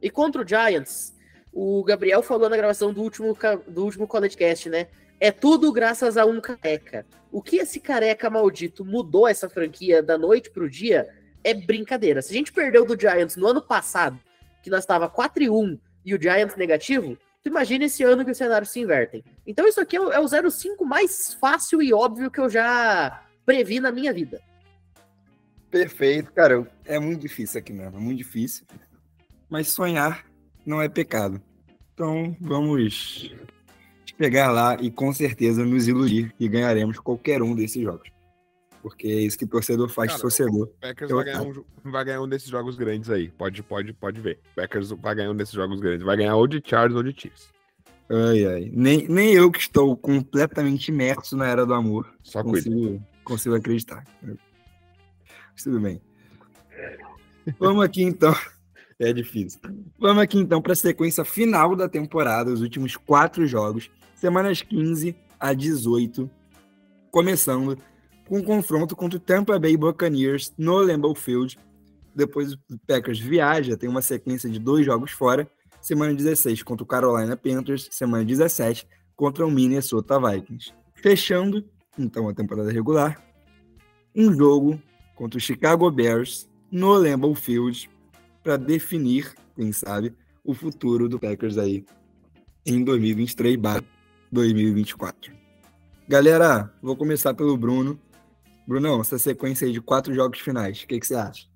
Speaker 3: E contra o Giants, o Gabriel falou na gravação do último, do último CollegeCast, né? É tudo graças a um careca. O que esse careca maldito mudou essa franquia da noite pro dia é brincadeira. Se a gente perdeu do Giants no ano passado, que nós estava 4 e 1 e o Giants negativo, tu imagina esse ano que os cenários se invertem. Então isso aqui é o, é o 0-5 mais fácil e óbvio que eu já previ na minha vida.
Speaker 1: Perfeito, cara. É muito difícil aqui mesmo, é muito difícil. Mas sonhar não é pecado. Então vamos pegar lá e com certeza nos iludir e ganharemos qualquer um desses jogos. Porque é isso que o torcedor faz Cara, torcedor.
Speaker 2: O Packers vai ganhar, um, vai ganhar, um, desses jogos grandes aí. Pode, pode, pode ver. O Packers vai ganhar um desses jogos grandes. Vai ganhar ou de Chargers ou de Chiefs.
Speaker 1: Ai, ai. Nem, nem eu que estou completamente imerso na era do amor.
Speaker 2: Só consigo,
Speaker 1: consigo acreditar. tudo bem. Vamos aqui então é difícil. Vamos aqui então para a sequência final da temporada, os últimos quatro jogos, semanas 15 a 18, começando com um confronto contra o Tampa Bay Buccaneers no Lambeau Field. Depois o Packers viaja, tem uma sequência de dois jogos fora. Semana 16 contra o Carolina Panthers, semana 17 contra o Minnesota Vikings. Fechando, então, a temporada regular, um jogo contra o Chicago Bears no Lambeau Field para definir, quem sabe, o futuro do Packers aí em 2023/2024. Galera, vou começar pelo Bruno. Brunão, essa sequência aí de quatro jogos finais, o que, que você acha?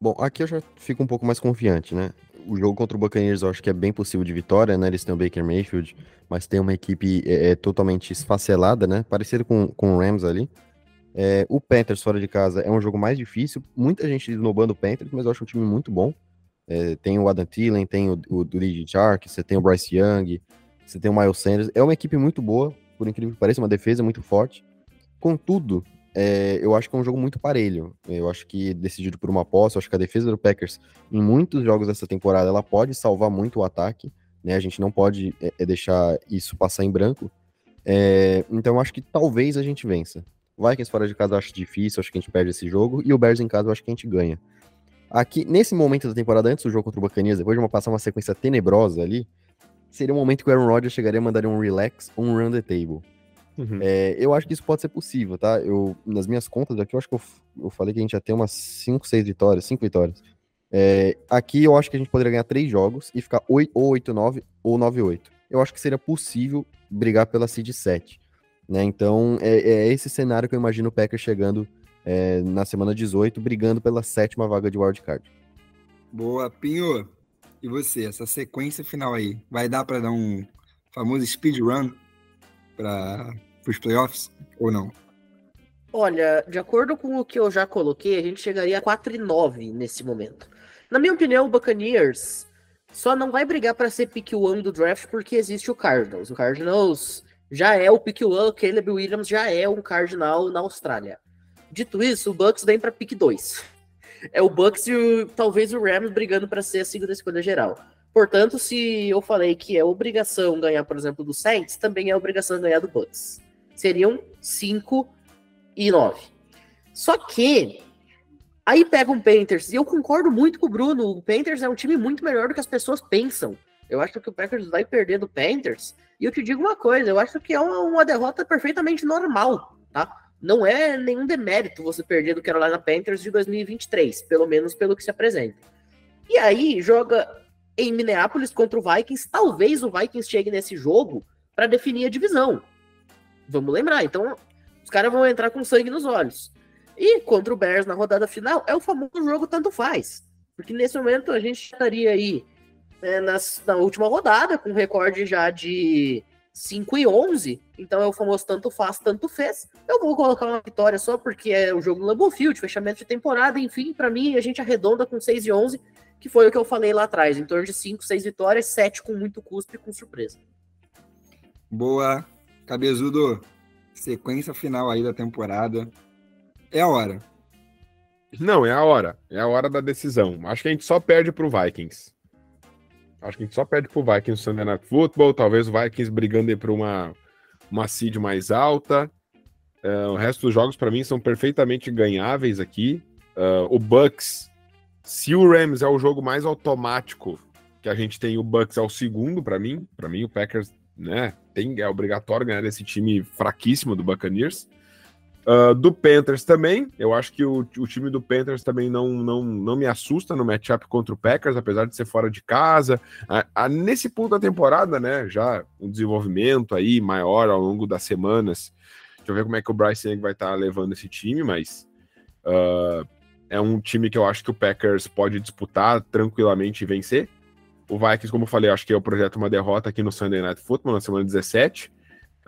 Speaker 4: Bom, aqui eu já fico um pouco mais confiante, né? O jogo contra o Buccaneers eu acho que é bem possível de vitória, né? Eles têm o Baker Mayfield, mas tem uma equipe é, é totalmente esfacelada, né? Parecido com, com o Rams ali. É, o Panthers fora de casa é um jogo mais difícil. Muita gente esnobando o Panthers, mas eu acho um time muito bom. É, tem o Adam Thielen, tem o, o, o Shark, você tem o Bryce Young, você tem o Miles Sanders. É uma equipe muito boa, por incrível que pareça, uma defesa muito forte. Contudo, é, eu acho que é um jogo muito parelho. Eu acho que decidido por uma posse, eu acho que a defesa do Packers, em muitos jogos dessa temporada, ela pode salvar muito o ataque. Né? A gente não pode é, é deixar isso passar em branco. É, então eu acho que talvez a gente vença. Vikings fora de casa eu acho difícil, acho que a gente perde esse jogo. E o Bears em casa eu acho que a gente ganha. Aqui, nesse momento da temporada, antes do jogo contra o Buccaneers, depois de uma passar uma sequência tenebrosa ali, seria um momento que o Aaron Rodgers chegaria a mandar um relax, um run the table. Uhum. É, eu acho que isso pode ser possível, tá? Eu, nas minhas contas aqui, eu acho que eu, eu falei que a gente ia ter umas 5, 6 vitórias, 5 vitórias. É, aqui eu acho que a gente poderia ganhar 3 jogos e ficar 8, ou 8-9 ou 9-8. Eu acho que seria possível brigar pela seed 7. Né? Então, é, é, esse cenário que eu imagino o Packers chegando é, na semana 18, brigando pela sétima vaga de wildcard.
Speaker 1: Boa, Pinho. E você, essa sequência final aí, vai dar para dar um famoso speedrun para para os playoffs ou não?
Speaker 3: Olha, de acordo com o que eu já coloquei, a gente chegaria a 4 e 9 nesse momento. Na minha opinião, o Buccaneers só não vai brigar para ser pick 1 do draft porque existe o Cardinals. O Cardinals já é o pick 1, o Caleb Williams já é um Cardinal na Austrália. Dito isso, o Bucks vem para pick 2. É o Bucks e o, talvez o Rams brigando para ser a segunda escolha geral. Portanto, se eu falei que é obrigação ganhar, por exemplo, do Saints, também é obrigação ganhar do Bucks seriam 5 e 9. Só que aí pega um Panthers, e eu concordo muito com o Bruno, o Panthers é um time muito melhor do que as pessoas pensam. Eu acho que o Packers vai perder do Panthers, e eu te digo uma coisa, eu acho que é uma, uma derrota perfeitamente normal, tá? Não é nenhum demérito você perder do Carolina Panthers de 2023, pelo menos pelo que se apresenta. E aí joga em Minneapolis contra o Vikings, talvez o Vikings chegue nesse jogo para definir a divisão. Vamos lembrar. Então, os caras vão entrar com sangue nos olhos. E contra o Bears na rodada final, é o famoso jogo tanto faz. Porque nesse momento a gente estaria aí né, nas, na última rodada, com recorde já de 5 e 11. Então é o famoso tanto faz, tanto fez. Eu vou colocar uma vitória só porque é o jogo no Lambeau Field, fechamento de temporada. Enfim, para mim, a gente arredonda com 6 e 11, que foi o que eu falei lá atrás. Em torno de 5, 6 vitórias, 7 com muito custo e com surpresa.
Speaker 1: Boa. Cabezudo, sequência final aí da temporada. É a hora.
Speaker 2: Não, é a hora. É a hora da decisão. Acho que a gente só perde pro Vikings. Acho que a gente só perde pro Vikings no Sunday Night Football. Talvez o Vikings brigando aí por uma, uma seed mais alta. Uh, o resto dos jogos, para mim, são perfeitamente ganháveis aqui. Uh, o Bucks, se o Rams é o jogo mais automático que a gente tem, o Bucks é o segundo para mim. Para mim, o Packers né? Tem, é obrigatório ganhar desse time fraquíssimo do Buccaneers. Uh, do Panthers também, eu acho que o, o, time do Panthers também não, não, não me assusta no matchup contra o Packers, apesar de ser fora de casa. Ah, ah, nesse ponto da temporada, né, já um desenvolvimento aí maior ao longo das semanas. Deixa eu ver como é que o Bryce Young vai estar tá levando esse time, mas uh, é um time que eu acho que o Packers pode disputar tranquilamente e vencer. O Vikings, como eu falei, acho que é o projeto uma derrota aqui no Sunday Night Football na semana 17.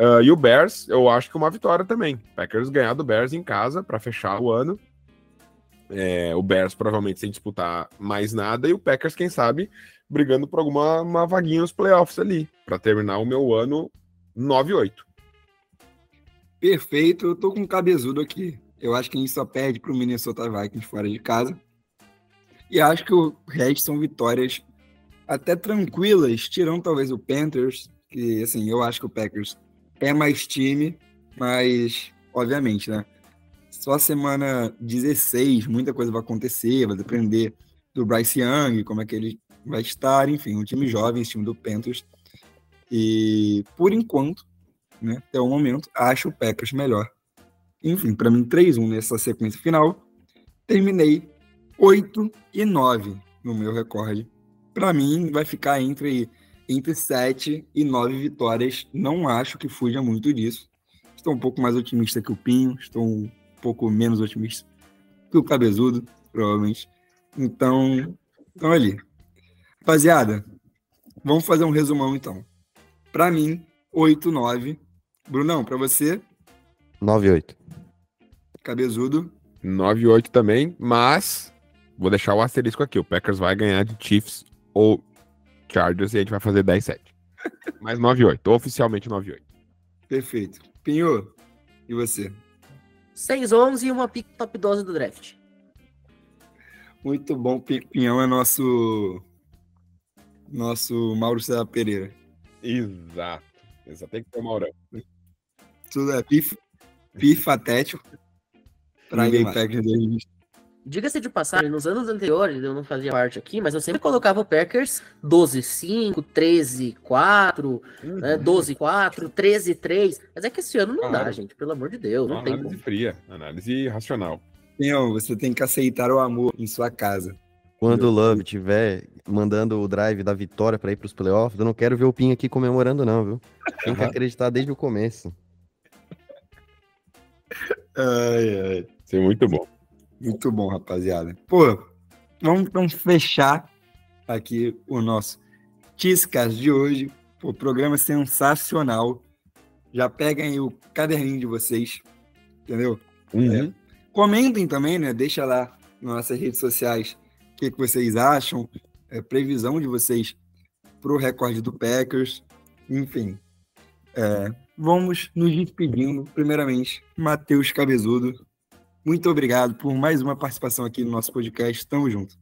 Speaker 2: Uh, e o Bears, eu acho que uma vitória também. Packers ganhar do Bears em casa para fechar o ano. É, o Bears provavelmente sem disputar mais nada e o Packers, quem sabe, brigando por alguma uma vaguinha nos playoffs ali, para terminar o meu ano 9-8.
Speaker 1: Perfeito, eu tô com um cabezudo aqui. Eu acho que a gente só perde para o Minnesota Vikings fora de casa. E acho que o resto são vitórias até tranquilas, tirando talvez o Panthers, que assim, eu acho que o Packers é mais time, mas obviamente, né? Só semana 16, muita coisa vai acontecer, vai depender do Bryce Young, como é que ele vai estar, enfim, um time jovem, esse time do Panthers. E por enquanto, né, até o momento, acho o Packers melhor. Enfim, para mim 3-1 nessa sequência final. Terminei 8 e 9 no meu recorde. Para mim vai ficar entre entre 7 e 9 vitórias. Não acho que fuja muito disso. Estou um pouco mais otimista que o Pinho, estou um pouco menos otimista que o Cabezudo, provavelmente. Então, então ali. Rapaziada, vamos fazer um resumão então. Para mim, 8, 9. Brunão, para você?
Speaker 4: 9, 8.
Speaker 1: Cabezudo.
Speaker 2: 9, 8 também, mas vou deixar o asterisco aqui. O Packers vai ganhar de Chiefs ou Chargers e a gente vai fazer 10, 7. *laughs* Mas 9, 8. Oficialmente 9, 8.
Speaker 1: Perfeito. Pinho, e você?
Speaker 3: 6, 11 e uma pick top 12 do draft.
Speaker 1: Muito bom. Pinhão é nosso nosso Mauro César Pereira.
Speaker 2: Exato. Exato. Tem que ter o Maurão.
Speaker 1: Tudo é pif, pifatético. *laughs* Pra Game Packers
Speaker 3: Diga-se de passagem, nos anos anteriores eu não fazia parte aqui, mas eu sempre colocava o Packers 12-5, 13-4, uhum. né, 12-4, 13-3. Mas é que esse ano não ah, dá, gente, pelo amor de Deus. Não
Speaker 2: análise
Speaker 3: tem como.
Speaker 2: fria, análise racional.
Speaker 1: Pinhão, você tem que aceitar o amor em sua casa.
Speaker 4: Quando o Love tiver mandando o drive da vitória para ir para os playoffs, eu não quero ver o Pinho aqui comemorando, não, viu? Tem que acreditar desde o começo.
Speaker 1: Ai, ai.
Speaker 2: Isso é muito bom.
Speaker 1: Muito bom, rapaziada. Pô, vamos então fechar aqui o nosso Tiscas de hoje. Pô, programa sensacional. Já peguem aí o caderninho de vocês, entendeu?
Speaker 2: Uhum.
Speaker 1: É, comentem também, né? Deixa lá nas nossas redes sociais que, que vocês acham, é, previsão de vocês para o recorde do Packers, enfim. É, vamos nos despedindo. Primeiramente, Matheus Cabezudo, muito obrigado por mais uma participação aqui no nosso podcast. Tamo junto.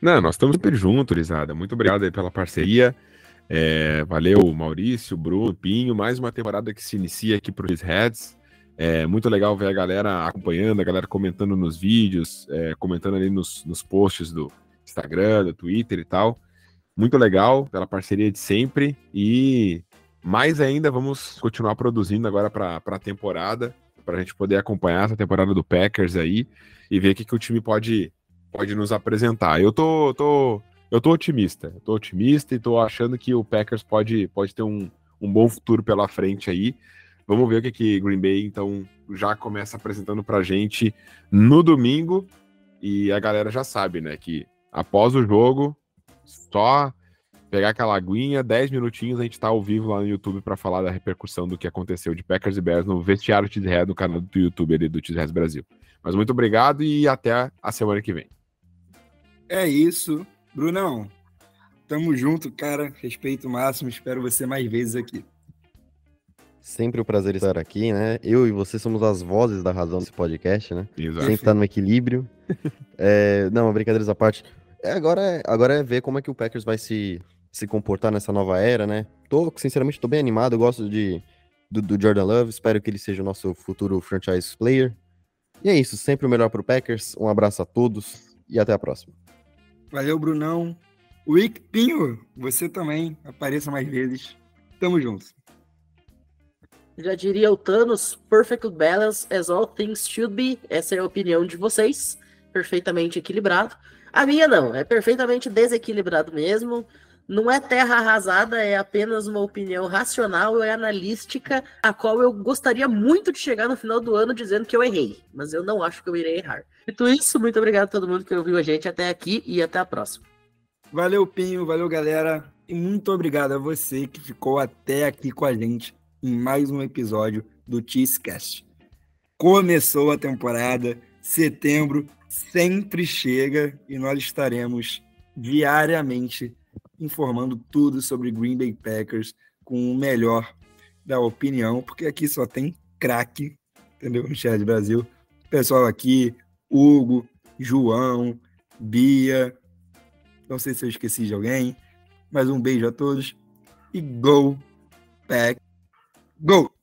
Speaker 2: Não, nós estamos super juntos, Lisada. Muito obrigado aí pela parceria. É, valeu, Maurício, Bruno, Pinho. Mais uma temporada que se inicia aqui para os Heads. É muito legal ver a galera acompanhando, a galera comentando nos vídeos, é, comentando ali nos, nos posts do Instagram, do Twitter e tal. Muito legal pela parceria de sempre e mais ainda vamos continuar produzindo agora para a temporada, para a gente poder acompanhar essa temporada do Packers aí e ver o que, que o time pode, pode nos apresentar. Eu tô, tô, eu tô otimista, tô otimista e tô achando que o Packers pode, pode ter um, um bom futuro pela frente aí. Vamos ver o que, que Green Bay, então, já começa apresentando pra gente no domingo. E a galera já sabe, né, que após o jogo, só pegar aquela aguinha, 10 minutinhos, a gente tá ao vivo lá no YouTube para falar da repercussão do que aconteceu de Packers e Bears no vestiário Cheesehead, no canal do YouTube ali do Cheesehead Brasil. Mas muito obrigado e até a semana que vem.
Speaker 1: É isso. Brunão, tamo junto, cara. Respeito máximo. Espero você mais vezes aqui.
Speaker 4: Sempre um prazer estar aqui, né? Eu e você somos as vozes da razão desse podcast, né?
Speaker 2: Exato.
Speaker 4: Sempre tá no equilíbrio. *laughs* é, não, brincadeiras à parte. É, agora, é, agora é ver como é que o Packers vai se, se comportar nessa nova era, né? Tô, sinceramente, tô bem animado. Eu gosto de, do, do Jordan Love. Espero que ele seja o nosso futuro franchise player. E é isso. Sempre o melhor pro Packers. Um abraço a todos e até a próxima.
Speaker 1: Valeu, Brunão. Wick Pinho, você também. Apareça mais vezes. Tamo juntos.
Speaker 3: Já diria o Thanos, perfect balance as all things should be. Essa é a opinião de vocês. Perfeitamente equilibrado. A minha não, é perfeitamente desequilibrado mesmo. Não é terra arrasada, é apenas uma opinião racional e analística, a qual eu gostaria muito de chegar no final do ano dizendo que eu errei. Mas eu não acho que eu irei errar. Dito isso, muito obrigado a todo mundo que ouviu a gente até aqui e até a próxima.
Speaker 1: Valeu, Pinho, valeu, galera. E muito obrigado a você que ficou até aqui com a gente em mais um episódio do Cheesecast. Começou a temporada, setembro sempre chega e nós estaremos diariamente informando tudo sobre Green Bay Packers com o melhor da opinião, porque aqui só tem craque, entendeu? No Chat Brasil. Pessoal aqui, Hugo, João, Bia, não sei se eu esqueci de alguém, mas um beijo a todos e go Pack Go!